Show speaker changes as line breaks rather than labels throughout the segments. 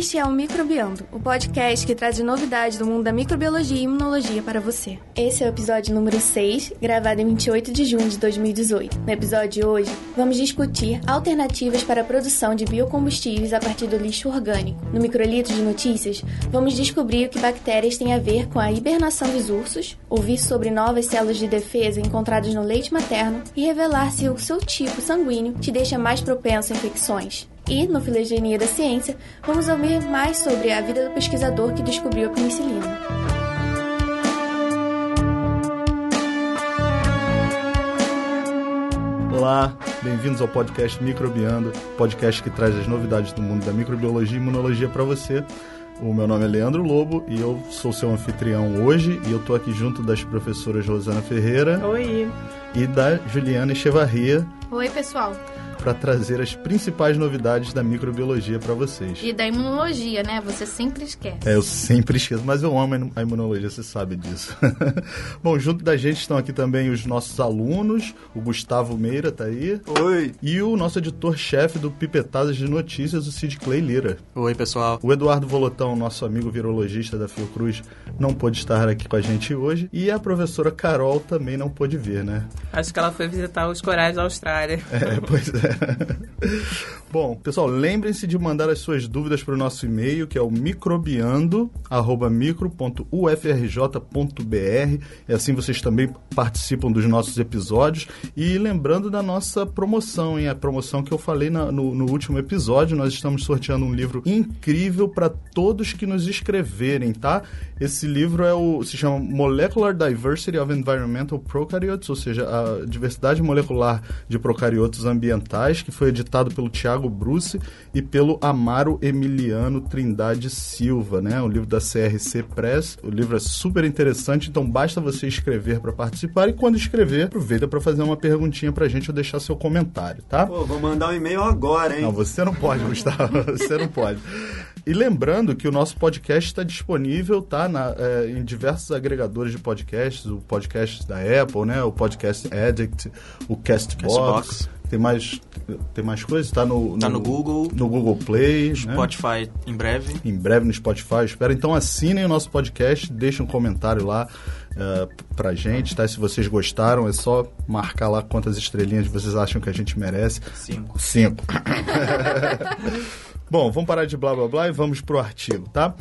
Este é o Microbiando, o podcast que traz novidades do mundo da microbiologia e imunologia para você. Esse é o episódio número 6, gravado em 28 de junho de 2018. No episódio de hoje, vamos discutir alternativas para a produção de biocombustíveis a partir do lixo orgânico. No Microlito de Notícias, vamos descobrir o que bactérias têm a ver com a hibernação dos ursos, ouvir sobre novas células de defesa encontradas no leite materno e revelar se o seu tipo sanguíneo te deixa mais propenso a infecções. E, no Filogenia da Ciência, vamos ouvir mais sobre a vida do pesquisador que descobriu a penicilina.
Olá, bem-vindos ao podcast Microbiando, podcast que traz as novidades do mundo da microbiologia e imunologia para você. O meu nome é Leandro Lobo e eu sou seu anfitrião hoje e eu estou aqui junto das professoras Rosana Ferreira
Oi.
e da Juliana Echevarria
Oi, pessoal.
para trazer as principais novidades da microbiologia para vocês.
E da imunologia, né? Você sempre esquece.
É, eu sempre esqueço, mas eu amo a imunologia, você sabe disso. Bom, junto da gente estão aqui também os nossos alunos, o Gustavo Meira tá aí.
Oi.
E o nosso editor-chefe do Pipetadas de Notícias, o Sid Clay Lira.
Oi, pessoal.
O Eduardo Volotão, nosso amigo virologista da Fiocruz, não pôde estar aqui com a gente hoje. E a professora Carol também não pôde vir, né?
Acho que ela foi visitar os corais da Austrália.
É, pois é. Bom, pessoal, lembrem-se de mandar as suas dúvidas para o nosso e-mail, que é o microbiando@micro.ufrj.br. E assim vocês também participam dos nossos episódios. E lembrando da nossa promoção, hein? A promoção que eu falei na- no, no último episódio, nós estamos sorteando um livro incrível para todos que nos escreverem, tá? Esse livro é o se chama Molecular Diversity of Environmental Prokaryotes, ou seja, a diversidade molecular de procariotos ambientais, que foi editado pelo Tiago Bruce e pelo Amaro Emiliano Trindade Silva, né? O livro da CRC Press. O livro é super interessante, então basta você escrever para participar e quando escrever, aproveita para fazer uma perguntinha pra gente ou deixar seu comentário, tá?
Pô, vou mandar um e-mail agora, hein?
Não, você não pode, Gustavo. Você não pode. E lembrando que o nosso podcast está disponível, tá? Na, é, em diversos agregadores de podcasts, o podcast da Apple, né? O Podcast Addict, o Castbox.
Castbox.
Tem mais, tem mais coisas? Tá no,
Tá no Google.
No Google Play. né?
Spotify em breve.
Em breve no Spotify, espero. Então assinem o nosso podcast, deixem um comentário lá uh, pra gente, tá? Se vocês gostaram, é só marcar lá quantas estrelinhas vocês acham que a gente merece.
Cinco.
Cinco. Bom, vamos parar de blá blá blá e vamos pro artigo, tá?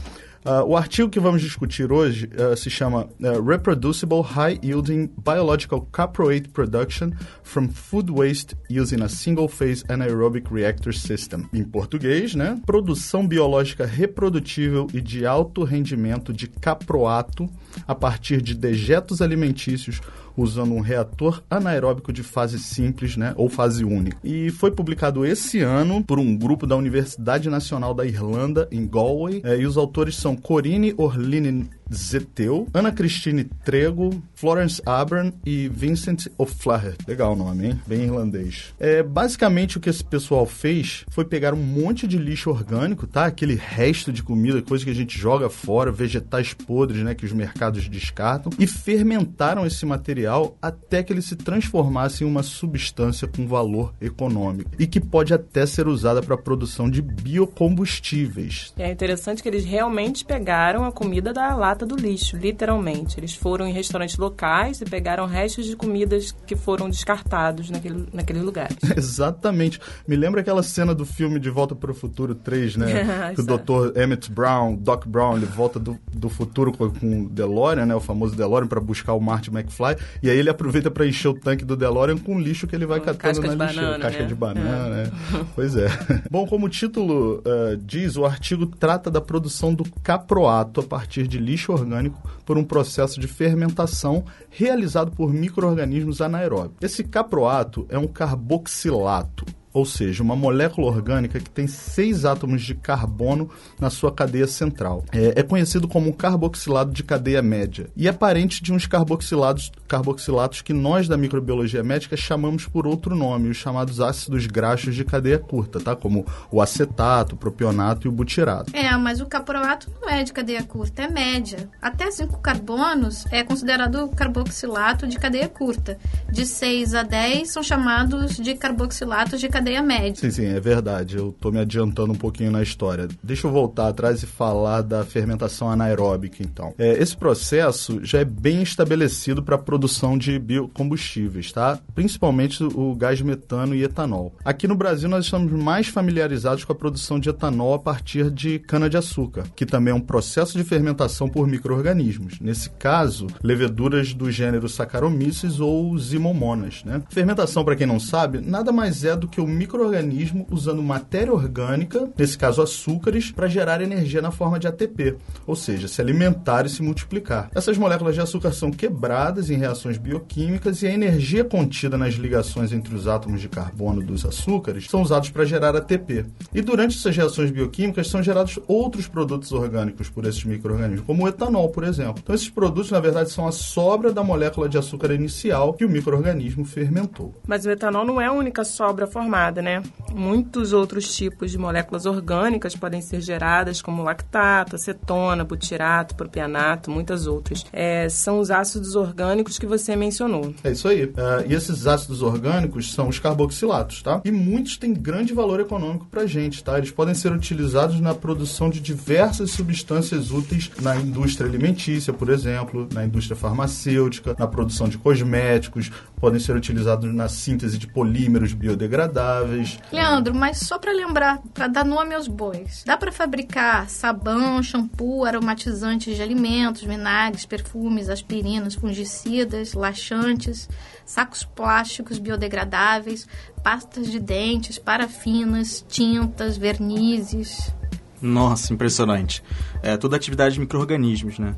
Ah, o artigo que vamos discutir hoje ah, se chama ah, Reproducible High Yielding Biological Caproate Production from Food Waste Using a Single Phase Anaerobic Reactor System. Em português, né? Produção biológica reprodutível e de alto rendimento de caproato a partir de dejetos alimentícios usando um reator anaeróbico de fase simples, né, ou fase única. E foi publicado esse ano por um grupo da Universidade Nacional da Irlanda, em Galway, eh, e os autores são Corinne Orlinen Zeteu, Ana Cristine Trego, Florence Abern e Vincent O'Flaherty. Legal o nome, hein? Bem irlandês. É, basicamente o que esse pessoal fez foi pegar um monte de lixo orgânico, tá? Aquele resto de comida, coisa que a gente joga fora, vegetais podres, né, que os mercados descartam, e fermentaram esse material até que ele se transformasse em uma substância com valor econômico e que pode até ser usada para a produção de biocombustíveis.
É interessante que eles realmente pegaram a comida da lata do lixo, literalmente. Eles foram em restaurantes locais e pegaram restos de comidas que foram descartados naquele, naquele lugar.
Exatamente. Me lembra aquela cena do filme De Volta para o Futuro 3, né? que o. Dr. Emmett Brown, Doc Brown, ele volta do, do futuro com, com o DeLorean, né? O famoso DeLorean, para buscar o Marty McFly. E aí ele aproveita para encher o tanque do DeLorean com lixo que ele vai
Com
catando na lixeira.
banana,
Casca
né?
de banana, né? Pois é. Bom, como o título eh, diz, o artigo trata da produção do caproato a partir de lixo orgânico por um processo de fermentação realizado por micro-organismos anaeróbicos. Esse caproato é um carboxilato, ou seja, uma molécula orgânica que tem seis átomos de carbono na sua cadeia central. É, é conhecido como um carboxilado de cadeia média e é parente de uns carboxilados, carboxilatos que nós da microbiologia médica chamamos por outro nome, os chamados ácidos graxos de cadeia curta, tá? Como o acetato, o propionato e o butirato.
É, mas o caproato não é de cadeia curta, é média. Até 5 carbonos é considerado carboxilato de cadeia curta. De 6 a 10 são chamados de carboxilatos de cadeia cadeia média.
Sim, sim, é verdade. Eu tô me adiantando um pouquinho na história. Deixa eu voltar atrás e falar da fermentação anaeróbica, então. É, esse processo já é bem estabelecido para a produção de biocombustíveis, tá? Principalmente o gás metano e etanol. Aqui no Brasil nós estamos mais familiarizados com a produção de etanol a partir de cana-de-açúcar, que também é um processo de fermentação por micro-organismos. Nesse caso, leveduras do gênero Saccharomyces ou Zimomonas, né? Fermentação, para quem não sabe, nada mais é do que o microorganismo usando matéria orgânica, nesse caso açúcares, para gerar energia na forma de ATP, ou seja, se alimentar e se multiplicar. Essas moléculas de açúcar são quebradas em reações bioquímicas e a energia contida nas ligações entre os átomos de carbono dos açúcares são usados para gerar ATP. E durante essas reações bioquímicas são gerados outros produtos orgânicos por esses microorganismos, como o etanol, por exemplo. Então esses produtos, na verdade, são a sobra da molécula de açúcar inicial que o microorganismo fermentou.
Mas o etanol não é a única sobra formada, né? Muitos outros tipos de moléculas orgânicas podem ser geradas, como lactato, acetona, butirato, propianato, muitas outras. É, são os ácidos orgânicos que você mencionou.
É isso aí. Uh, e esses ácidos orgânicos são os carboxilatos, tá? E muitos têm grande valor econômico pra gente, tá? Eles podem ser utilizados na produção de diversas substâncias úteis na indústria alimentícia, por exemplo, na indústria farmacêutica, na produção de cosméticos, podem ser utilizados na síntese de polímeros biodegradáveis.
Leandro, mas só para lembrar, para dar nome aos bois, dá para fabricar sabão, shampoo, aromatizantes de alimentos, vinagres, perfumes, aspirinas, fungicidas, laxantes, sacos plásticos biodegradáveis, pastas de dentes, parafinas, tintas, vernizes.
Nossa, impressionante. É toda atividade de micro-organismos, né?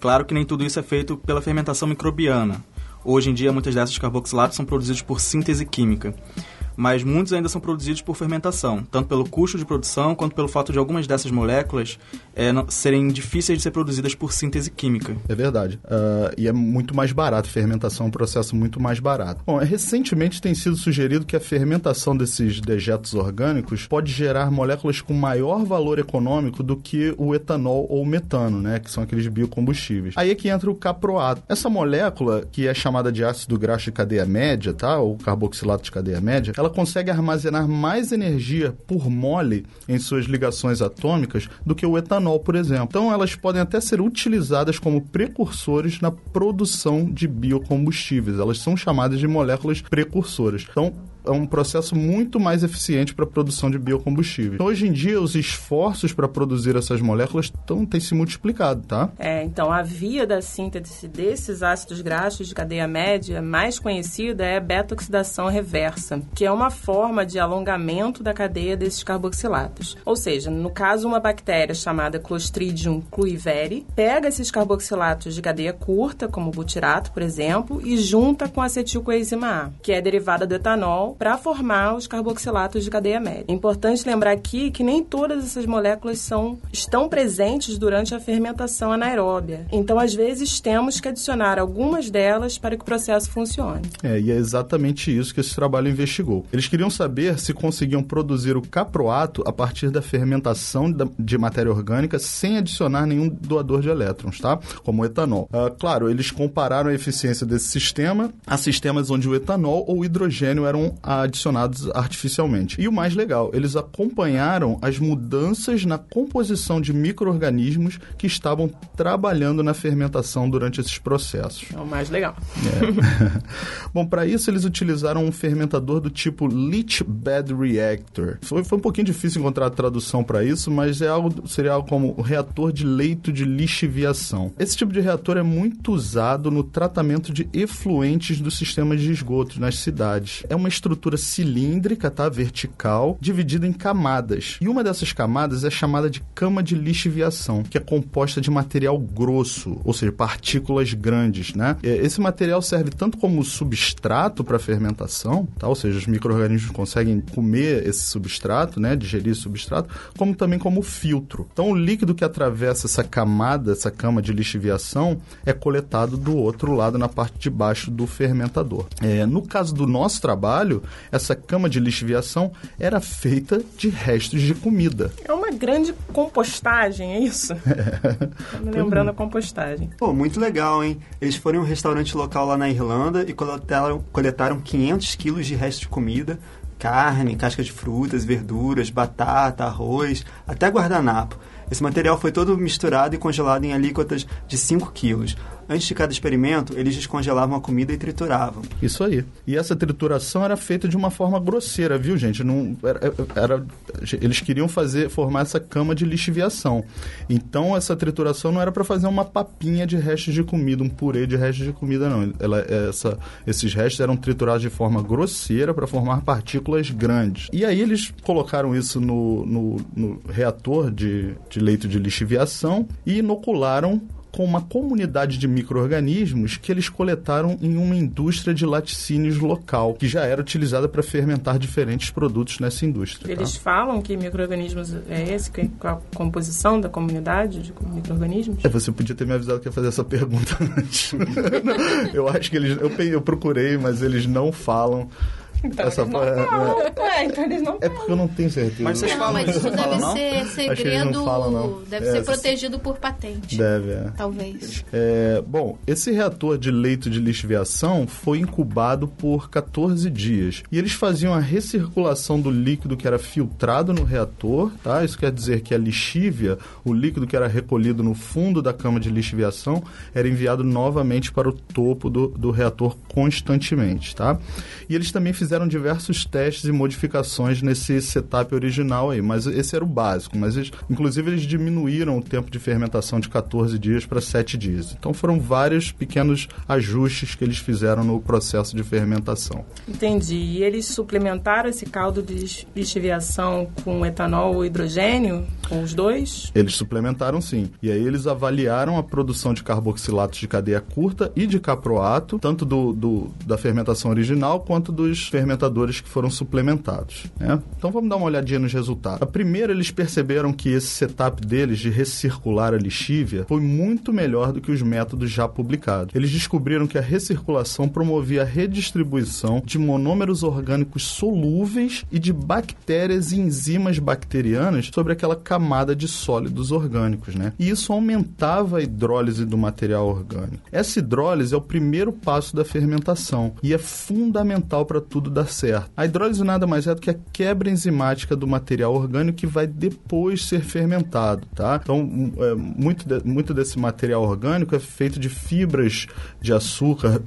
Claro que nem tudo isso é feito pela fermentação microbiana. Hoje em dia, muitas dessas carboxilatos são produzidos por síntese química mas muitos ainda são produzidos por fermentação, tanto pelo custo de produção quanto pelo fato de algumas dessas moléculas é, não, serem difíceis de ser produzidas por síntese química.
É verdade. Uh, e é muito mais barato. Fermentação é um processo muito mais barato. Bom, recentemente tem sido sugerido que a fermentação desses dejetos orgânicos pode gerar moléculas com maior valor econômico do que o etanol ou o metano, né? Que são aqueles biocombustíveis. Aí é que entra o caproato. Essa molécula, que é chamada de ácido graxo de cadeia média, tá? Ou carboxilato de cadeia média, ela ela consegue armazenar mais energia por mole em suas ligações atômicas do que o etanol, por exemplo. Então, elas podem até ser utilizadas como precursores na produção de biocombustíveis. Elas são chamadas de moléculas precursoras. Então, é um processo muito mais eficiente para a produção de biocombustíveis. Então, hoje em dia, os esforços para produzir essas moléculas tão, têm se multiplicado, tá?
É, então, a via da síntese desses ácidos graxos de cadeia média mais conhecida é a beta-oxidação reversa, que é uma forma de alongamento da cadeia desses carboxilatos. Ou seja, no caso, uma bactéria chamada Clostridium cluiveri pega esses carboxilatos de cadeia curta, como o butirato, por exemplo, e junta com acetilcoenzima A, que é derivada do etanol, para formar os carboxilatos de cadeia média. É importante lembrar aqui que nem todas essas moléculas são, estão presentes durante a fermentação anaeróbia. Então, às vezes, temos que adicionar algumas delas para que o processo funcione.
É, e é exatamente isso que esse trabalho investigou. Eles queriam saber se conseguiam produzir o caproato a partir da fermentação de matéria orgânica sem adicionar nenhum doador de elétrons, tá? Como o etanol. Uh, claro, eles compararam a eficiência desse sistema a sistemas onde o etanol ou o hidrogênio eram adicionados artificialmente. E o mais legal, eles acompanharam as mudanças na composição de micro-organismos que estavam trabalhando na fermentação durante esses processos.
É o mais legal.
É. Bom, para isso eles utilizaram um fermentador do tipo Leach Bed Reactor. Foi, foi um pouquinho difícil encontrar a tradução para isso, mas é algo, seria algo como reator de leito de lixiviação. Esse tipo de reator é muito usado no tratamento de efluentes dos sistemas de esgoto nas cidades. É uma estrutura estrutura cilíndrica, tá? Vertical, dividida em camadas. E uma dessas camadas é chamada de cama de lixiviação, que é composta de material grosso, ou seja, partículas grandes, né? Esse material serve tanto como substrato para fermentação, tá? Ou seja, os micro-organismos conseguem comer esse substrato, né? Digerir esse substrato, como também como filtro. Então, o líquido que atravessa essa camada, essa cama de lixiviação, é coletado do outro lado, na parte de baixo do fermentador. É, no caso do nosso trabalho, essa cama de lixiviação era feita de restos de comida.
É uma grande compostagem, é isso? É. me lembrando a compostagem.
Pô, muito legal, hein? Eles foram em um restaurante local lá na Irlanda e coletaram, coletaram 500 quilos de restos de comida
carne, casca de frutas, verduras, batata, arroz, até guardanapo. Esse material foi todo misturado e congelado em alíquotas de 5 quilos. Antes de cada experimento, eles descongelavam a comida e trituravam.
Isso aí. E essa trituração era feita de uma forma grosseira, viu, gente? Não, era, era, eles queriam fazer formar essa cama de lixiviação. Então, essa trituração não era para fazer uma papinha de restos de comida, um purê de restos de comida, não. Ela, essa, esses restos eram triturados de forma grosseira para formar partículas grandes. E aí eles colocaram isso no, no, no reator de, de leito de lixiviação e inocularam com uma comunidade de micro-organismos que eles coletaram em uma indústria de laticínios local, que já era utilizada para fermentar diferentes produtos nessa indústria.
Eles
tá?
falam que micro-organismos é esse, que, qual a composição da comunidade de micro-organismos?
É, você podia ter me avisado que ia fazer essa pergunta antes. eu acho que eles... Eu, eu procurei, mas eles não falam
então, Essa eles não é, falam. É, então eles não
É porque eu não tenho certeza.
Mas vocês
Não,
falam
mas
isso, não
deve
falam,
ser segredo.
não falam, não.
Deve
É,
ser protegido por patente.
Deve, é.
Talvez.
É, bom, esse reator de leito de lixiviação foi incubado por 14 dias. E eles faziam a recirculação do líquido que era filtrado no reator, tá? Isso quer dizer que a lixívia, o líquido que era recolhido no fundo da cama de lixiviação, era enviado novamente para o topo do, do reator constantemente, tá? E eles também fizeram diversos testes e modificações nesse setup original aí, mas esse era o básico. Mas eles, inclusive eles diminuíram o tempo de fermentação de 14 dias para 7 dias. Então foram vários pequenos ajustes que eles fizeram no processo de fermentação.
Entendi. E eles suplementaram esse caldo de lixiviação com etanol ou hidrogênio? Com os dois?
Eles suplementaram sim. E aí eles avaliaram a produção de carboxilatos de cadeia curta e de caproato, tanto do, do- da fermentação original quanto dos fermentadores que foram suplementados. né? Então vamos dar uma olhadinha nos resultados. A primeira, eles perceberam que esse setup deles de recircular a lixívia foi muito melhor do que os métodos já publicados. Eles descobriram que a recirculação promovia a redistribuição de monômeros orgânicos solúveis e de bactérias e enzimas bacterianas sobre aquela camada de sólidos orgânicos, né? E isso aumentava a hidrólise do material orgânico. Essa hidrólise é o primeiro passo da fermentação e é fundamental para tudo dar certo. A hidrólise nada mais é do que a quebra enzimática do material orgânico que vai depois ser fermentado, tá? Então, um, é, muito, de- muito desse material orgânico é feito de fibras de açúcar,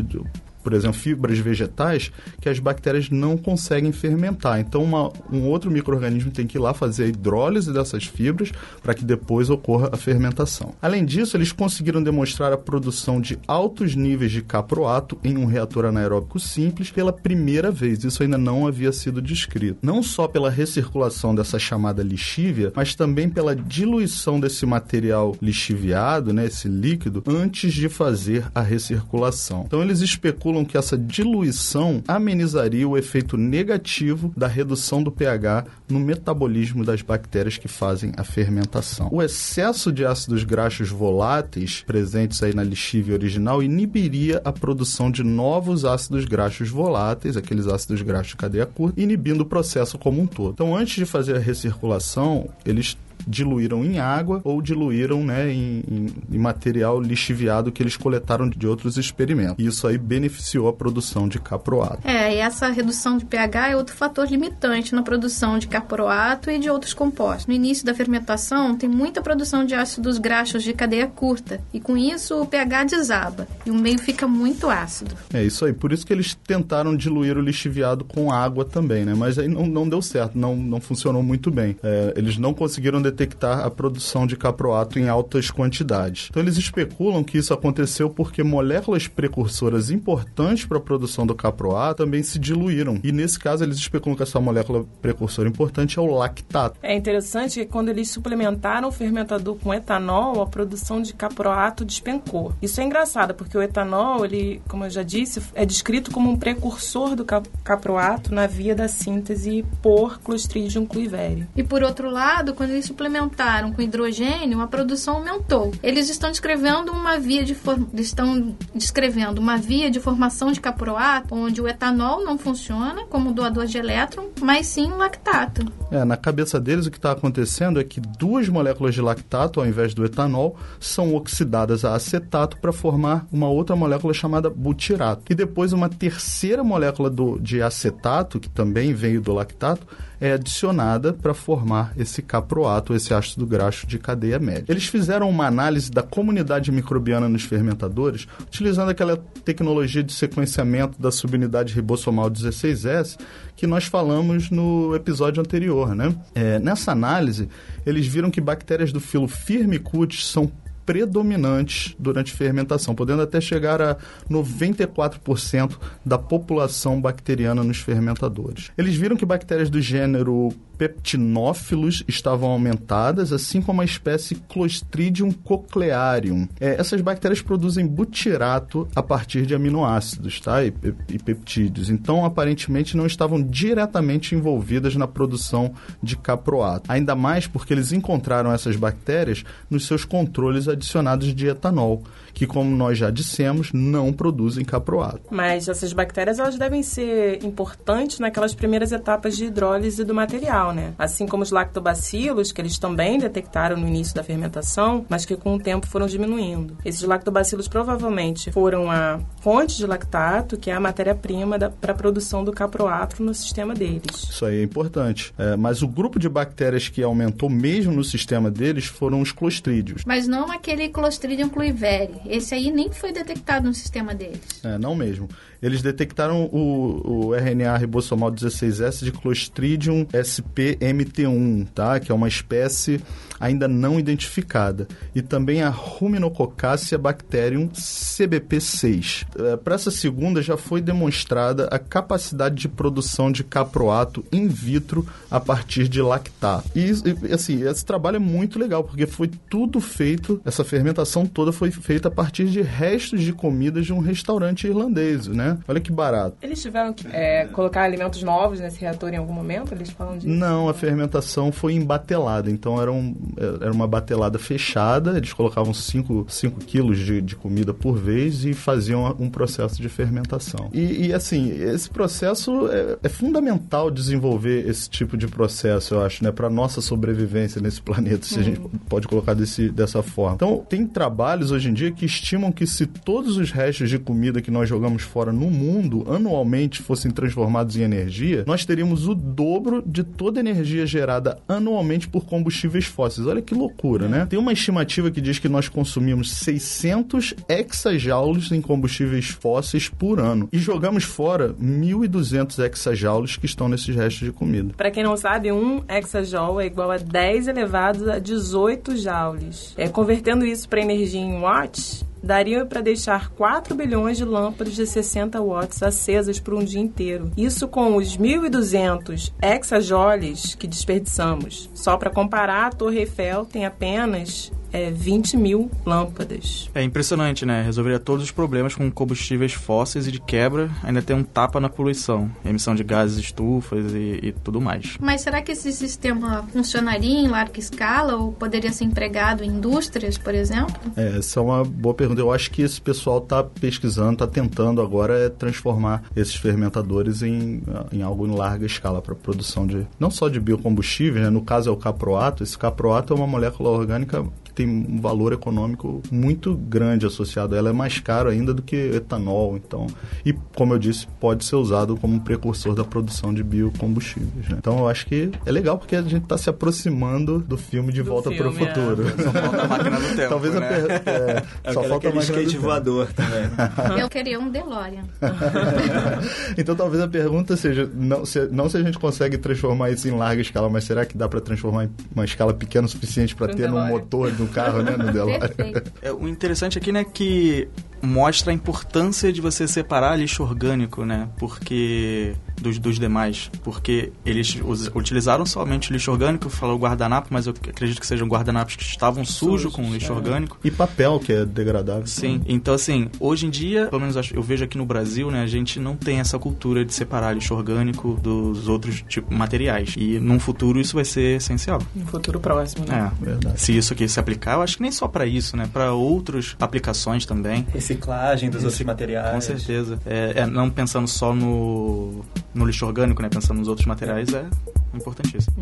por exemplo, fibras vegetais, que as bactérias não conseguem fermentar. Então, uma- um outro microorganismo tem que ir lá fazer a hidrólise dessas fibras para que depois ocorra a fermentação. Além disso, eles conseguiram demonstrar a produção de altos níveis de caproato em um reator anaeróbico simples pela primeira vez. Isso ainda não havia sido descrito. Não só pela recirculação dessa chamada lixívia, mas também pela diluição desse material lixiviado, né, esse líquido, antes de fazer a recirculação. Então eles especulam que essa diluição amenizaria o efeito negativo da redução do pH no metabolismo das bactérias que fazem a fermentação. O excesso de ácidos graxos voláteis presentes aí na lixívia original inibiria a produção de novos ácidos graxos voláteis, aqueles ácidos graxos de cadeia curta, inibindo o processo como um todo. Então, antes de fazer a recirculação, eles diluíram em água ou diluíram né, em, em- em material lixiviado que eles coletaram de outros experimentos. E isso aí beneficiou a produção de caproato.
É, e essa redução de pH é outro fator limitante na produção de caproato e de outros compostos. No início da fermentação, tem muita produção de ácidos graxos de cadeia curta, e com isso o pH desaba e o meio fica muito ácido.
É isso aí. Por isso que eles tentaram diluir o lixiviado com água também, né? Mas aí não, não deu certo, não, não funcionou muito bem. É, eles não conseguiram detectar a produção de caproato em altas quantidades. Então eles especulam que isso aconteceu porque moléculas precursoras importantes para a produção do caproato também se diluíram. E nesse caso eles especulam que essa molécula precursora importante é o lactato.
É interessante que quando eles suplementaram o fermentador com etanol, a produção de caproato despencou. Isso é engraçado, porque o etanol, ele, como eu já disse, é descrito como um precursor do cap- caproato na via da síntese por Clostridium cluiveri.
E por outro lado, quando eles suplementaram com hidrogênio, a produção aumentou. Eles estão descrevendo uma via de for... estão descrevendo uma via de formação de caproato onde o etanol não funciona como doador de elétron, mas sim o lactato.
É, na cabeça deles o que está acontecendo é que duas moléculas de lactato, ao invés do etanol, são oxidadas a acetato para formar uma outra molécula chamada butirato. E depois uma terceira molécula do, de acetato, que também veio do lactato, é adicionada para formar esse caproato, esse ácido graxo de cadeia média. Eles fizeram uma análise da comunidade microbiana nos fermentadores, utilizando aquela tecnologia de sequenciamento da subunidade ribossomal 16S que nós falamos no episódio anterior, né? É, nessa análise, eles viram que bactérias do filo Firmicutes são predominantes durante fermentação, podendo até chegar a 94% da população bacteriana nos fermentadores. Eles viram que bactérias do gênero peptinófilos estavam aumentadas, assim como a espécie Clostridium cochlearium. É, essas bactérias produzem butirato a partir de aminoácidos tá? e, e peptídeos. Então, aparentemente, não estavam diretamente envolvidas na produção de caproato. Ainda mais porque eles encontraram essas bactérias nos seus controles adicionados de etanol, que, como nós já dissemos, não produzem caproato.
Mas essas bactérias elas devem ser importantes naquelas primeiras etapas de hidrólise do material, né? Assim como os lactobacilos, que eles também detectaram no início da fermentação, mas que com o tempo foram diminuindo. Esses lactobacilos provavelmente foram a fonte de lactato, que é a matéria-prima para a produção do caproato no sistema deles.
Isso aí é importante. É, mas o grupo de bactérias que aumentou mesmo no sistema deles foram os clostrídeos.
Mas não aquele Clostridium cluiveri. Esse aí nem foi detectado no sistema deles.
É, não mesmo. Eles detectaram o, o RNA ribossomal 16S de Clostridium SPMT1, tá? Que é uma espécie ainda não identificada. E também a Ruminococácea bacterium CBP6. É, Para essa segunda já foi demonstrada a capacidade de produção de caproato in vitro a partir de lactato. E, e assim, esse trabalho é muito legal, porque foi tudo feito, essa fermentação toda foi feita a partir de restos de comidas de um restaurante irlandês, né? Olha que barato.
Eles tiveram que é, colocar alimentos novos nesse reator em algum momento? Eles falam disso?
Não, a fermentação foi em batelada, então era, um, era uma batelada fechada, eles colocavam 5 quilos de, de comida por vez e faziam um processo de fermentação. E, e assim, esse processo é, é, fundamental desenvolver esse tipo de processo, eu acho, né, para nossa sobrevivência nesse planeta, se a gente pode colocar desse, dessa forma. Então, tem trabalhos hoje em dia que estimam que se todos os restos de comida que nós jogamos fora no mundo anualmente fossem transformados em energia, nós teríamos o dobro de toda a energia gerada anualmente por combustíveis fósseis. Olha que loucura, né? Tem uma estimativa que diz que nós consumimos 600 exajoules em combustíveis fósseis por ano e jogamos fora 1.200 exajoules que estão nesses restos de comida.
Para quem não sabe, um exajoule é igual a 10 elevados a 18 joules. É, convertendo isso para energia em watts, Peace. Daria para deixar 4 bilhões de lâmpadas de 60 watts acesas por um dia inteiro. Isso com os 1.200 exajoules que desperdiçamos. Só para comparar, a Torre Eiffel tem apenas é, 20 mil lâmpadas.
É impressionante, né? Resolveria todos os problemas com combustíveis fósseis e de quebra, ainda tem um tapa na poluição, emissão de gases estufas e, e tudo mais.
Mas será que esse sistema funcionaria em larga escala ou poderia ser empregado em indústrias, por exemplo?
É, essa é uma boa pergunta. Eu acho que esse pessoal está pesquisando, está tentando agora é transformar esses fermentadores em, em algo em larga escala para produção de não só de biocombustíveis, né? no caso é o caproato. Esse caproato é uma molécula orgânica tem um valor econômico muito grande associado a ela. É mais caro ainda do que etanol, então. E, como eu disse, pode ser usado como um precursor da produção de biocombustíveis. Né? Então, eu acho que é legal porque a gente está se aproximando do filme De
Do
Volta para o
é.
Futuro.
Só falta a máquina do tempo,
Talvez a
né?
per... é,
Eu
só falta a máquina do
skate
tempo.
voador também.
Eu queria um DeLorean.
então talvez a pergunta seja não se, não se a gente consegue transformar isso em larga escala, mas será que dá para transformar em uma escala pequena o suficiente para ter
DeLorean.
motor do carro, né, no DeLorean?
Perfeito.
É, o interessante aqui, né, que mostra a importância de você separar lixo orgânico, né? Porque dos, dos demais, porque eles us- utilizaram somente lixo orgânico, falou guardanapo, mas eu acredito que sejam guardanapos que estavam sujos com lixo orgânico.
E papel, que é degradável.
Sim, então assim, hoje em dia, pelo menos eu vejo aqui no Brasil, né, a gente não tem essa cultura de separar lixo orgânico dos outros tipo, materiais. E num futuro isso vai ser essencial.
No futuro próximo, né?
É.
Verdade.
Se isso aqui se aplicar, eu acho que nem só pra isso, né, Pra outras aplicações também.
Reciclagem dos outros materiais.
Com certeza. É, é, não pensando só no, no lixo orgânico, né, pensando nos outros materiais é importantíssimo.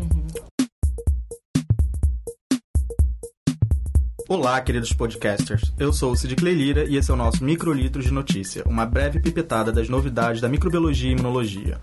Olá, queridos podcasters. Eu sou o Cid Clay Lira e esse é o nosso Microlitros de Notícia, uma breve pipetada das novidades da microbiologia e imunologia.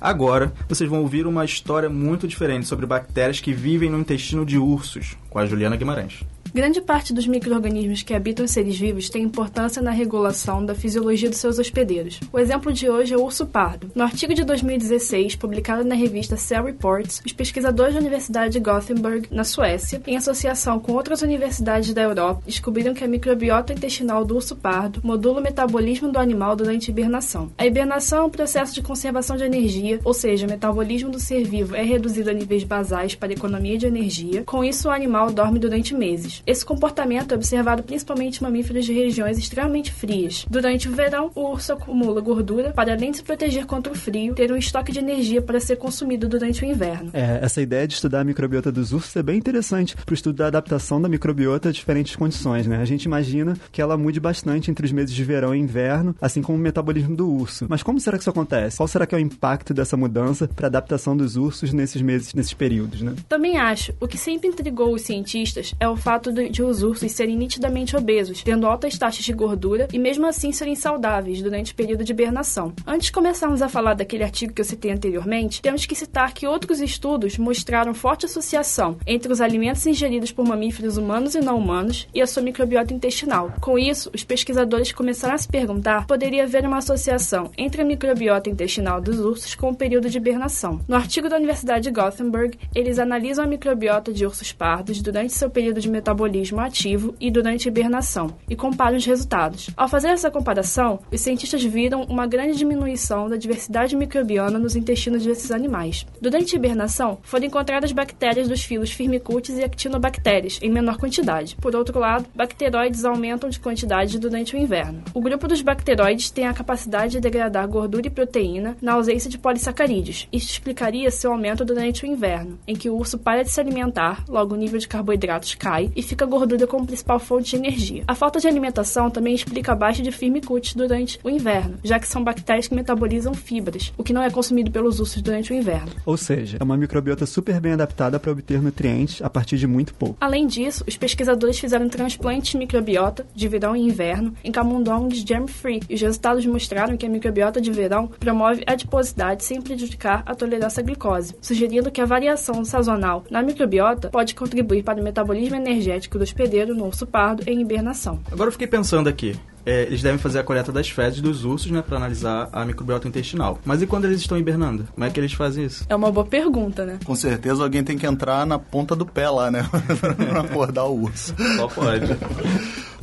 Agora, vocês vão ouvir uma história muito diferente sobre bactérias que vivem no intestino de ursos, com a Juliana Guimarães.
Grande parte dos micro-organismos que habitam os seres vivos tem importância na regulação da fisiologia dos seus hospedeiros. O exemplo de hoje é o urso pardo. No artigo de 2016, publicado na revista Cell Reports, os pesquisadores da Universidade de Gothenburg, na Suécia, em associação com outras universidades da Europa, descobriram que a microbiota intestinal do urso pardo modula o metabolismo do animal durante a hibernação. A hibernação é um processo de conservação de energia, ou seja, o metabolismo do ser vivo é reduzido a níveis basais para economia de energia. Com isso, o animal dorme durante meses. Esse comportamento é observado principalmente em mamíferos de regiões extremamente frias. Durante o verão, o urso acumula gordura para, além de se proteger contra o frio, ter um estoque de energia para ser consumido durante o inverno.
É, essa ideia de estudar a microbiota dos ursos é bem interessante para o estudo da adaptação da microbiota a diferentes condições, né? A gente imagina que ela mude bastante entre os meses de verão e inverno, assim como o metabolismo do urso. Mas como será que isso acontece? Qual será que é o impacto dessa mudança para a adaptação dos ursos nesses meses, nesses períodos, né?
Também acho, o que sempre intrigou os cientistas é o fato de, os ursos serem nitidamente obesos, tendo altas taxas de gordura e mesmo assim serem saudáveis durante o período de hibernação. Antes de começarmos a falar daquele artigo que eu citei anteriormente, temos que citar que outros estudos mostraram forte associação entre os alimentos ingeridos por mamíferos humanos e não humanos e a sua microbiota intestinal. Com isso, os pesquisadores começaram a se perguntar se poderia haver uma associação entre a microbiota intestinal dos ursos com o período de hibernação. No artigo da Universidade de Gothenburg, eles analisam a microbiota de ursos pardos durante seu período de metabolismo ativo e durante a hibernação e comparam os resultados. Ao fazer essa comparação, os cientistas viram uma grande diminuição da diversidade microbiana nos intestinos desses animais. Durante a hibernação, foram encontradas bactérias dos filos Firmicutes e Actinobactérias em menor quantidade. Por outro lado, bacteroides aumentam de quantidade durante o inverno. O grupo dos bacteroides tem a capacidade de degradar gordura e proteína na ausência de polissacarídeos. Isso explicaria seu aumento durante o inverno, em que o urso para de se alimentar, logo o nível de carboidratos cai e fica gordura como principal fonte de energia. A falta de alimentação também explica a baixa de firmicutes durante o inverno, já que são bactérias que metabolizam fibras, o que não é consumido pelos ursos durante o inverno.
Ou seja, é uma microbiota super bem adaptada para obter nutrientes a partir de muito pouco.
Além disso, os pesquisadores fizeram transplantes de microbiota de verão e inverno em camundongos germ-free, e os resultados mostraram que a microbiota de verão promove adiposidade sem prejudicar a tolerância à glicose, sugerindo que a variação sazonal na microbiota pode contribuir para o metabolismo energético do hospedeiro no urso pardo em hibernação.
Agora eu fiquei pensando aqui. é, eles devem fazer a coleta das fezes dos ursos, né, para analisar a microbiota intestinal. Mas e quando eles estão hibernando? Como é que eles fazem isso?
É uma boa pergunta, né?
Com certeza alguém tem que entrar na ponta do pé lá, né? pra acordar o urso.
Só pode.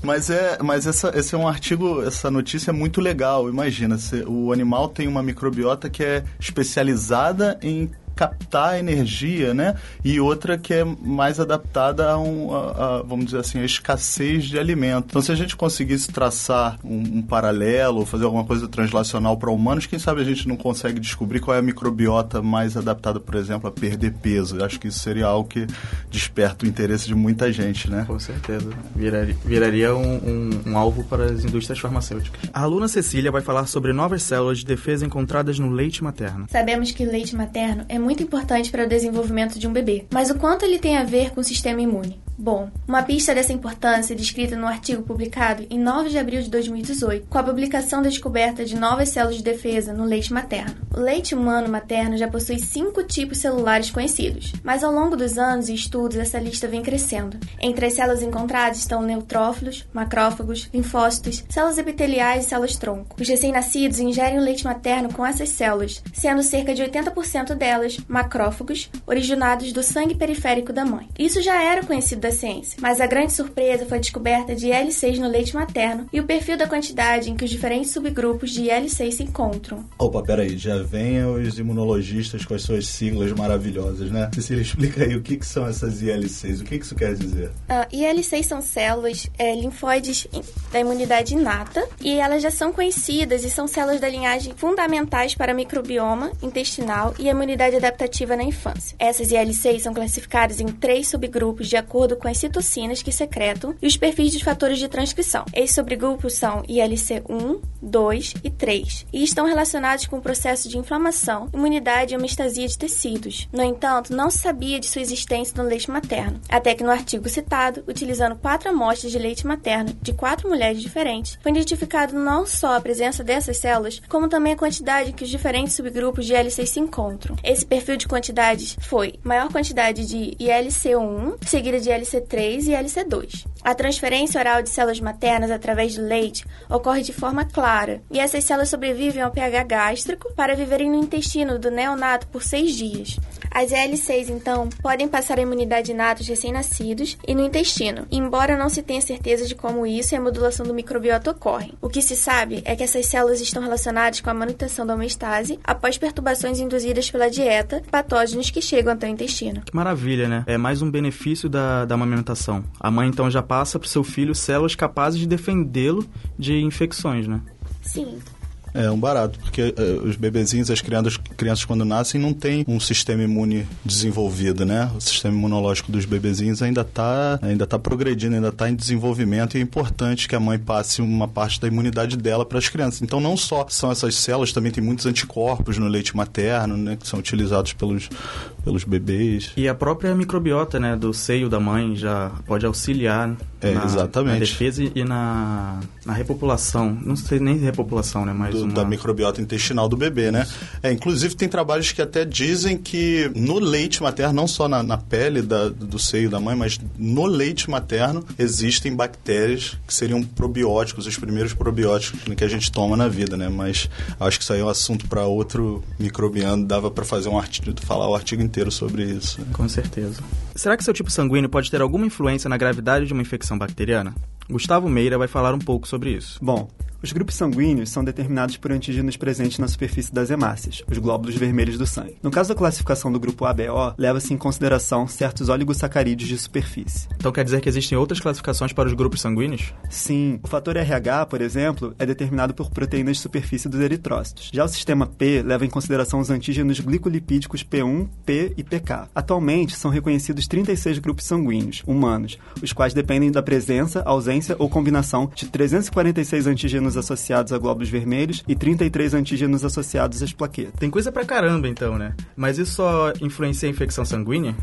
Mas é, mas essa, esse é um artigo, essa notícia é muito legal. Imagina, se o animal tem uma microbiota que é especializada em captar energia, né? E outra que é mais adaptada a, um, a, a, vamos dizer assim, a escassez de alimento. Então, se a gente conseguisse traçar um, um paralelo, fazer alguma coisa translacional para humanos, quem sabe a gente não consegue descobrir qual é a microbiota mais adaptada, por exemplo, a perder peso. Eu acho que isso seria algo que desperta o interesse de muita gente, né?
Com certeza. Viraria, viraria um, um, um alvo para as indústrias farmacêuticas. A aluna Cecília vai falar sobre novas células de defesa encontradas no leite materno.
Sabemos que o leite materno é muito importante para o desenvolvimento de um bebê, mas o quanto ele tem a ver com o sistema imune? Bom, uma pista dessa importância é descrita no artigo publicado em 9 de abril de 2018, com a publicação da descoberta de novas células de defesa no leite materno. O leite humano materno já possui cinco tipos celulares conhecidos, mas ao longo dos anos e estudos essa lista vem crescendo. Entre as células encontradas estão neutrófilos, macrófagos, linfócitos, células epiteliais e células-tronco. Os recém-nascidos ingerem o leite materno com essas células, sendo cerca de 80% delas macrófagos, originados do sangue periférico da mãe. Isso já era conhecido da ciência. Mas a grande surpresa foi a descoberta de IL-6 no leite materno e o perfil da quantidade em que os diferentes subgrupos de IL-6 se encontram.
Opa, peraí, já vem os imunologistas com as suas siglas maravilhosas, né? Cecília, explica aí o que, que são essas IL-6, o que, que isso quer dizer?
Uh, IL-6 são células é, linfóides da imunidade inata e elas já são conhecidas e são células da linhagem fundamentais para microbioma intestinal e a imunidade adaptativa na infância. Essas IL-6 são classificadas em três subgrupos de acordo com as citocinas que secretam e os perfis dos fatores de transcrição. Esses subgrupos são ILC1, 2 e 3 e estão relacionados com o processo de inflamação, imunidade e homeostasia de tecidos. No entanto, não se sabia de sua existência no leite materno, até que no artigo citado, utilizando quatro amostras de leite materno de quatro mulheres diferentes, foi identificado não só a presença dessas células, como também a quantidade que os diferentes subgrupos de IL-6 se encontram. Esse perfil de quantidades foi maior quantidade de ILC1, seguida de ILC3 e ILC2. A transferência oral de células maternas através do leite ocorre de forma clara, e essas células sobrevivem ao pH gástrico para viverem no intestino do neonato por seis dias. As IL-6, então, podem passar a imunidade inata aos recém-nascidos e no intestino, embora não se tenha certeza de como isso e a modulação do microbiota ocorrem. O que se sabe é que essas células estão relacionadas com a manutenção da homeostase após perturbações induzidas pela dieta, patógenos que chegam até o intestino.
Que maravilha, né? É mais um benefício da, da amamentação. A mãe, então, já passa para o seu filho células capazes de defendê-lo de infecções, né?
Sim.
É um barato, porque uh, os bebezinhos, as crianças, crianças quando nascem não tem um sistema imune desenvolvido, né? O sistema imunológico dos bebezinhos ainda está ainda tá progredindo, ainda está em desenvolvimento e é importante que a mãe passe uma parte da imunidade dela para as crianças. Então não só são essas células, também tem muitos anticorpos no leite materno, né? Que são utilizados pelos, pelos bebês.
E a própria microbiota, né? Do seio da mãe já pode auxiliar
é,
na,
exatamente.
na defesa e na, na repopulação. Não sei nem repopulação, né? Mas
do,
uma...
da microbiota intestinal do bebê, né? É, inclusive tem trabalhos que até dizem que no leite materno, não só na, na pele da, do seio da mãe, mas no leite materno existem bactérias que seriam probióticos, os primeiros probióticos que a gente toma na vida, né? Mas acho que isso aí é um assunto para outro microbiano, dava para fazer um artigo, falar o artigo inteiro sobre isso. Né?
Com certeza. Será que seu tipo sanguíneo pode ter alguma influência na gravidade de uma infecção bacteriana? Gustavo Meira vai falar um pouco sobre isso.
Bom, os grupos sanguíneos são determinados por antígenos presentes na superfície das hemácias, os glóbulos vermelhos do sangue. No caso da classificação do grupo ABO, leva-se em consideração certos oligosacarídeos de superfície.
Então quer dizer que existem outras classificações para os grupos sanguíneos?
Sim, o fator RH, por exemplo, é determinado por proteínas de superfície dos eritrócitos. Já o sistema P leva em consideração os antígenos glicolipídicos P1, P e PK. Atualmente são reconhecidos 36 grupos sanguíneos humanos, os quais dependem da presença, ausência ou combinação de 346 antígenos associados a glóbulos vermelhos e 33 antígenos associados às plaquetas.
Tem coisa pra caramba então, né? Mas isso só influencia a infecção sanguínea?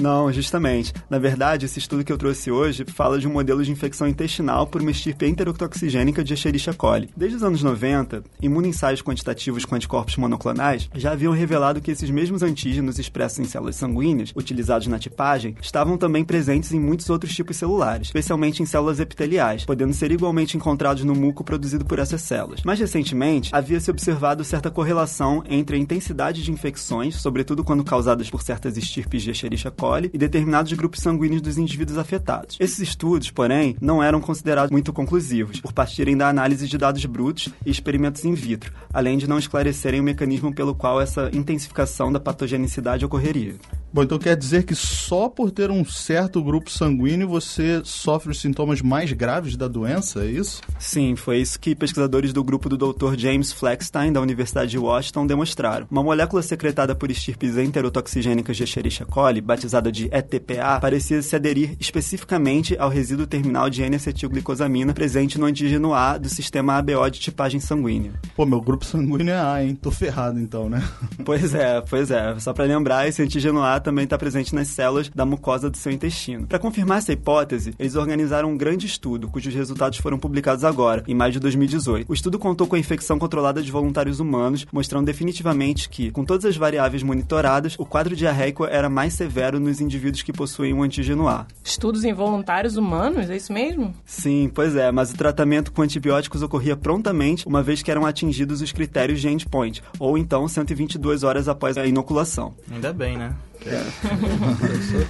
Não, justamente. Na verdade, esse estudo que eu trouxe hoje fala de um modelo de infecção intestinal por uma estirpe enterotoxigênica de Escherichia coli. Desde os anos 90, imunoensaios quantitativos com anticorpos monoclonais já haviam revelado que esses mesmos antígenos expressos em células sanguíneas, utilizados na tipagem, estavam também presentes em muitos outros tipos celulares, especialmente em células epiteliais, podendo ser igualmente encontrados no muco produzido por essas células. Mais recentemente, havia-se observado certa correlação entre a intensidade de infecções, sobretudo quando causadas por certas estirpes de Escherichia coli, coli e determinados grupos sanguíneos dos indivíduos afetados. Esses estudos, porém, não eram considerados muito conclusivos, por partirem da análise de dados brutos e experimentos in vitro, além de não esclarecerem o mecanismo pelo qual essa intensificação da patogenicidade ocorreria.
Bom, então quer dizer que só por ter um certo grupo sanguíneo você sofre os sintomas mais graves da doença, é isso?
Sim, foi isso que pesquisadores do grupo do Dr. James Fleckstein, da Universidade de Washington, demonstraram. Uma molécula secretada por estirpes enterotoxigênicas de Escherichia coli, batizada de ETPA, parecia se aderir especificamente ao resíduo terminal de N-acetilglicosamina presente no antígeno A do sistema ABO de tipagem sanguínea.
Pô, meu grupo sanguíneo é A, hein? Tô ferrado então, né?
Pois é, pois é. Só para lembrar, esse antígeno A também está presente nas células da mucosa do seu intestino. Para confirmar essa hipótese, eles organizaram um grande estudo, cujos resultados foram publicados agora, em maio de 2018. O estudo contou com a infecção controlada de voluntários humanos, mostrando definitivamente que, com todas as variáveis monitoradas, o quadro diarreico era mais severo nos indivíduos que possuem um antígeno A.
Estudos em voluntários humanos, é isso mesmo?
Sim, pois é, mas o tratamento com antibióticos ocorria prontamente, uma vez que eram atingidos os critérios de endpoint, ou então 122 horas após a inoculação.
Ainda bem, né?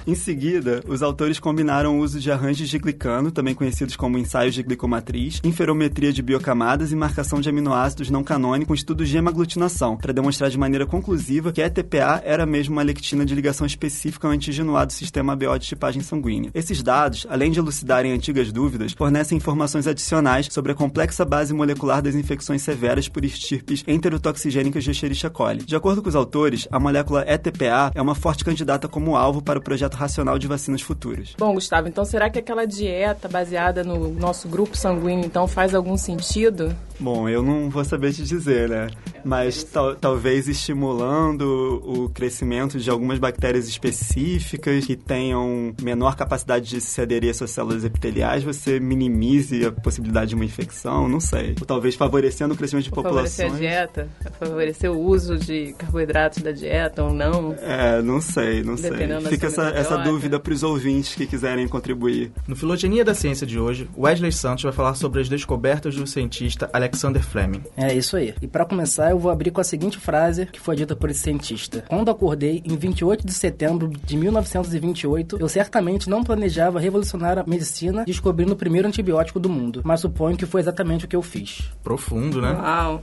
Em seguida, os autores combinaram o uso de arranjos de glicano, também conhecidos como ensaios de glicomatriz, inferometria de biocamadas e marcação de aminoácidos não canônicos estudos de hemaglutinação, para demonstrar de maneira conclusiva que a ETPA era mesmo uma lectina de ligação específica ao antigenuado do sistema ABO de tipagem sanguínea. Esses dados, além de elucidarem antigas dúvidas, fornecem informações adicionais sobre a complexa base molecular das infecções severas por estirpes enterotoxigênicas de Escherichia coli. De acordo com os autores, a molécula ETPA é uma forte candidata como alvo para o projeto racional de vacinas futuras.
Bom, Gustavo, então será que aquela dieta baseada no nosso grupo sanguíneo então faz algum sentido?
Bom, eu não vou saber te dizer, né? Mas tal, talvez estimulando o crescimento de algumas bactérias específicas que tenham menor capacidade de se aderir às suas células epiteliais, você minimize a possibilidade de uma infecção, não sei. Ou talvez favorecendo o crescimento de populações.
Favorecer a dieta, favorecer o uso de carboidratos da dieta ou não.
É, não sei, não sei. Fica essa, essa dúvida para os ouvintes que quiserem contribuir.
No Filogenia da Ciência de hoje, Wesley Santos vai falar sobre as descobertas do cientista Alex Alexander Fleming.
É isso aí. E para começar, eu vou abrir com a seguinte frase que foi dita por esse cientista: Quando acordei em 28 de setembro de 1928, eu certamente não planejava revolucionar a medicina descobrindo o primeiro antibiótico do mundo, mas suponho que foi exatamente o que eu fiz.
Profundo, né?
Uau.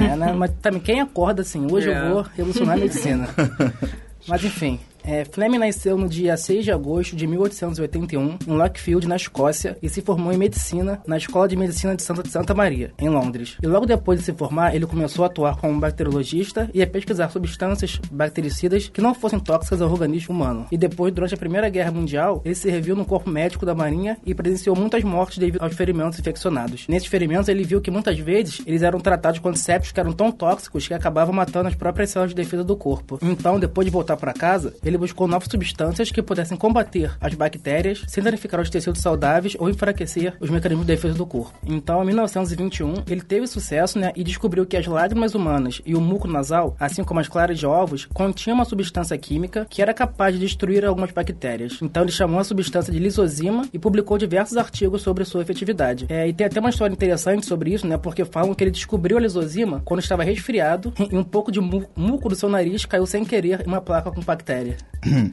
É, né? Mas também quem acorda assim, hoje yeah. eu vou revolucionar a medicina. Mas enfim, é, Fleming nasceu no dia 6 de agosto de 1881 em Lockfield, na Escócia, e se formou em medicina na Escola de Medicina de Santa, Santa Maria, em Londres. E logo depois de se formar, ele começou a atuar como bacteriologista e a pesquisar substâncias bactericidas que não fossem tóxicas ao organismo humano. E depois, durante a Primeira Guerra Mundial, ele serviu no corpo médico da Marinha e presenciou muitas mortes devido aos ferimentos infeccionados. Nesses ferimentos, ele viu que muitas vezes eles eram tratados com antissépticos que eram tão tóxicos que acabavam matando as próprias células de defesa do corpo. Então, depois de voltar para casa, ele buscou novas substâncias que pudessem combater as bactérias sem danificar os tecidos saudáveis ou enfraquecer os mecanismos de defesa do corpo. Então, em 1921, ele teve sucesso né, e descobriu que as lágrimas humanas e o muco nasal, assim como as claras de ovos, continham uma substância química que era capaz de destruir algumas bactérias. Então, ele chamou a substância de lisozima e publicou diversos artigos sobre sua efetividade. É, e tem até uma história interessante sobre isso, né, porque falam que ele descobriu a lisozima quando estava resfriado e um pouco de muco do seu nariz caiu sem querer em uma placa com bactéria.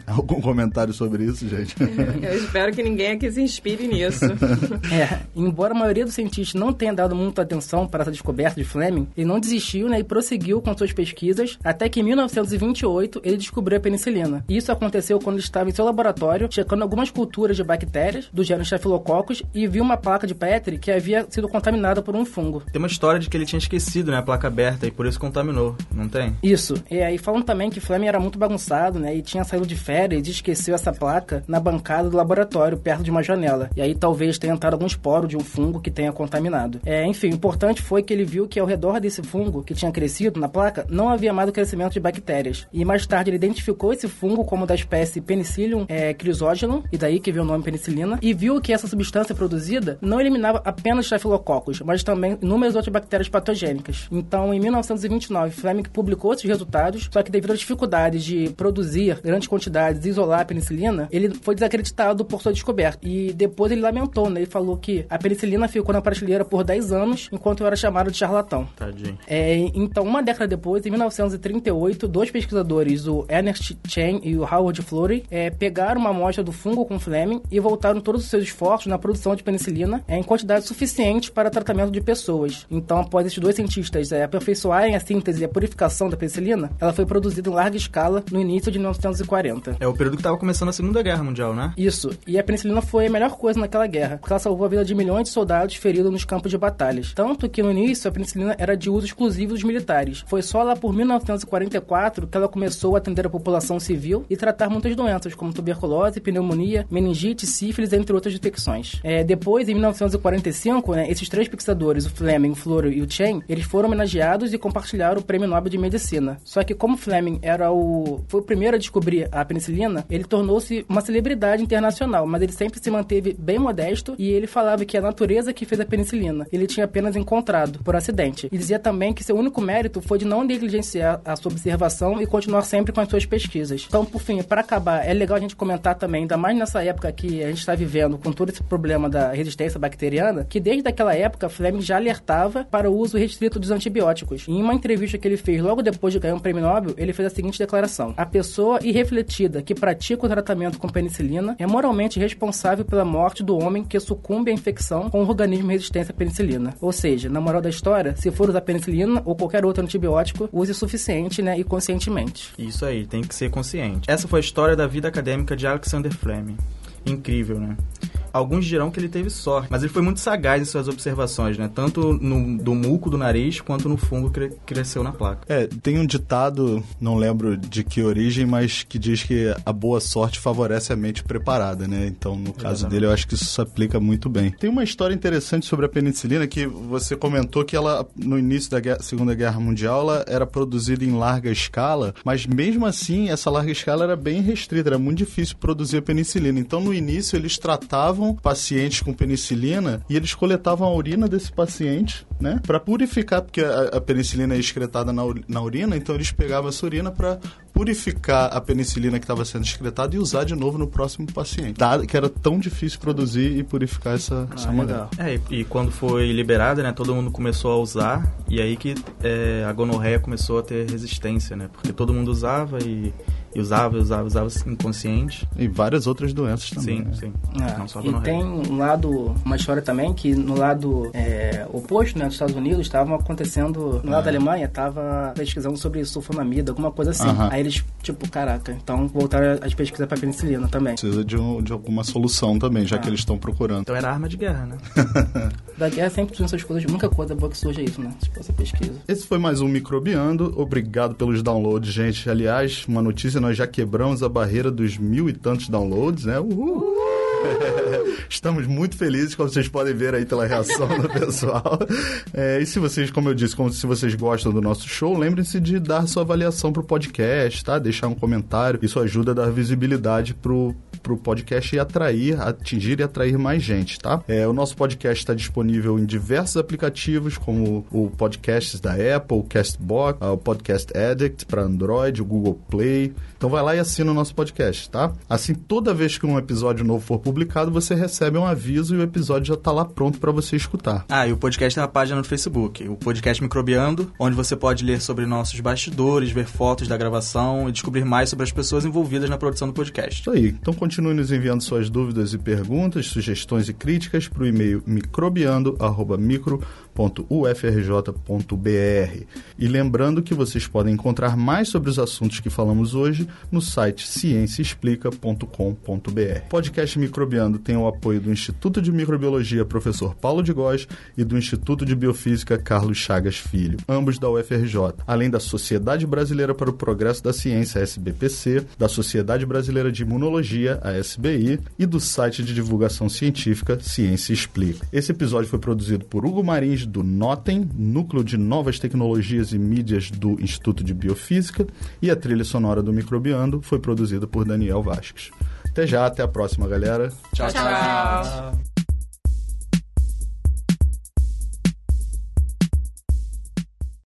Algum comentário sobre isso, gente?
Eu espero que ninguém aqui se inspire nisso.
é, embora a maioria dos cientistas não tenha dado muita atenção para essa descoberta de Fleming, ele não desistiu né, e prosseguiu com suas pesquisas até que em 1928 ele descobriu a penicilina. Isso aconteceu quando ele estava em seu laboratório checando algumas culturas de bactérias do gênero Staphylococcus e viu uma placa de Petri que havia sido contaminada por um fungo.
Tem uma história de que ele tinha esquecido né, a placa aberta e por isso contaminou, não tem?
Isso. E aí falam também que Fleming era muito bagunçado né, e tinha saído de férias e esqueceu essa placa na bancada do laboratório, perto de uma janela. E aí talvez tenha entrado algum esporo de um fungo que tenha contaminado. É, enfim, o importante foi que ele viu que ao redor desse fungo que tinha crescido na placa, não havia mais o crescimento de bactérias. E mais tarde ele identificou esse fungo como da espécie Penicillium é, e daí que veio o nome penicilina, e viu que essa substância produzida não eliminava apenas Staphylococcus, mas também inúmeras outras bactérias patogênicas. Então, em 1929, Fleming publicou esses resultados, só que devido às dificuldades de produzir grandes quantidades e isolar a penicilina, ele foi desacreditado por sua descoberta. E depois ele lamentou, né? Ele falou que a penicilina ficou na prateleira por 10 anos, enquanto eu era chamado de charlatão.
Tadinho.
É, então, uma década depois, em 1938, dois pesquisadores, o Ernest Chen e o Howard Florey, é, pegaram uma amostra do fungo com Fleming e voltaram todos os seus esforços na produção de penicilina é, em quantidade suficiente para tratamento de pessoas. Então, após esses dois cientistas é, aperfeiçoarem a síntese e a purificação da penicilina, ela foi produzida em larga escala no início de 1940.
É o período que estava começando a Segunda Guerra Mundial, né?
Isso. E a penicilina foi a melhor coisa naquela guerra, porque ela salvou a vida de milhões de soldados feridos nos campos de batalhas. Tanto que no início a penicilina era de uso exclusivo dos militares. Foi só lá por 1944 que ela começou a atender a população civil e tratar muitas doenças, como tuberculose, pneumonia, meningite, sífilis, entre outras infecções. É, depois, em 1945, né, esses três pesquisadores, o Fleming, o Floro e o Chen, eles foram homenageados e compartilharam o Prêmio Nobel de Medicina. Só que como Fleming era o foi o primeiro a descobrir a penicilina, ele tornou-se uma celebridade internacional, mas ele sempre se manteve bem modesto e ele falava que a natureza que fez a penicilina, ele tinha apenas encontrado por acidente. E dizia também que seu único mérito foi de não negligenciar a sua observação e continuar sempre com as suas pesquisas. Então, por fim, para acabar, é legal a gente comentar também, ainda mais nessa época que a gente está vivendo com todo esse problema da resistência bacteriana, que desde aquela época Fleming já alertava para o uso restrito dos antibióticos. Em uma entrevista que ele fez logo depois de ganhar um prêmio Nobel, ele fez a seguinte declaração: A pessoa irrefletida que pratica o tratamento com penicilina é moralmente responsável pela morte do homem que sucumbe à infecção com o organismo resistente à penicilina. Ou seja, na moral da história, se for usar penicilina ou qualquer outro antibiótico, use suficiente né, e conscientemente.
Isso aí, tem que ser consciente. Essa foi a história da vida acadêmica de Alexander Fleming. Incrível, né? Alguns dirão que ele teve sorte, mas ele foi muito sagaz em suas observações, né? Tanto no, do muco do nariz quanto no fungo que cresceu na placa.
É, tem um ditado, não lembro de que origem, mas que diz que a boa sorte favorece a mente preparada, né? Então, no caso Exatamente. dele, eu acho que isso se aplica muito bem. Tem uma história interessante sobre a penicilina que você comentou que ela, no início da guerra, Segunda Guerra Mundial, ela era produzida em larga escala, mas mesmo assim, essa larga escala era bem restrita, era muito difícil produzir a penicilina. Então, no início, eles tratavam pacientes com penicilina e eles coletavam a urina desse paciente, né, para purificar, porque a, a, penicilina é excretada na, na urina, então eles pegavam essa urina para purificar a penicilina que estava sendo excretada e usar de novo no próximo paciente. Dado que era tão difícil produzir e purificar essa, ah, essa maneira.
É, e, e, quando foi liberada, né, todo mundo começou a usar e aí que é, a gonorreia começou a ter resistência, né, porque todo mundo usava e e usava, usava, usava inconsciente.
E várias outras doenças também.
Sim, né? sim.
É. Não só e tem um lado, uma história também que no lado é, oposto, né, dos Estados Unidos, estavam acontecendo, no lado da é. Alemanha, estava pesquisando sobre sulfonamida, alguma coisa assim. Uh -huh. Aí eles, tipo, caraca, então voltaram as pesquisas para penicilina também.
Precisa de, um, de alguma solução também, já ah. que eles estão procurando.
Então era arma de guerra, né?
da guerra sempre surgem essas coisas, nunca coisa boa que surja isso, né? Tipo, essa pesquisa.
Esse foi mais um Microbiando. Obrigado pelos downloads, gente. Aliás, uma notícia nós já quebramos a barreira dos mil e tantos downloads, né? Uhul! Estamos muito felizes, como vocês podem ver aí pela reação do pessoal. É, e se vocês, como eu disse, como se vocês gostam do nosso show, lembrem-se de dar sua avaliação pro podcast, tá? Deixar um comentário. Isso ajuda a dar visibilidade pro, pro podcast e atrair, atingir e atrair mais gente, tá? É, o nosso podcast está disponível em diversos aplicativos, como o podcast da Apple, o Castbox, o Podcast Addict para Android, o Google Play. Então vai lá e assina o nosso podcast, tá? Assim, toda vez que um episódio novo for publicado, você recebe um aviso e o episódio já está lá pronto para você escutar.
Ah, e o podcast tem uma página no Facebook, o Podcast Microbiando, onde você pode ler sobre nossos bastidores, ver fotos da gravação e descobrir mais sobre as pessoas envolvidas na produção do podcast.
Isso aí. Então continue nos enviando suas dúvidas e perguntas, sugestões e críticas para o e-mail microbiando.micro.com www.ufrj.br. E lembrando que vocês podem encontrar mais sobre os assuntos que falamos hoje no site cienciaexplica.com.br. O podcast Microbiando tem o apoio do Instituto de Microbiologia Professor Paulo de Góes e do Instituto de Biofísica Carlos Chagas Filho, ambos da UFRJ, além da Sociedade Brasileira para o Progresso da Ciência, SBPC, da Sociedade Brasileira de Imunologia, a SBI, e do site de divulgação científica Ciência Explica. Esse episódio foi produzido por Hugo Marins do NOTEM, Núcleo de Novas Tecnologias e Mídias do Instituto de Biofísica, e a trilha sonora do Microbiando foi produzida por Daniel Vasques. Até já, até a próxima, galera.
tchau. tchau. tchau.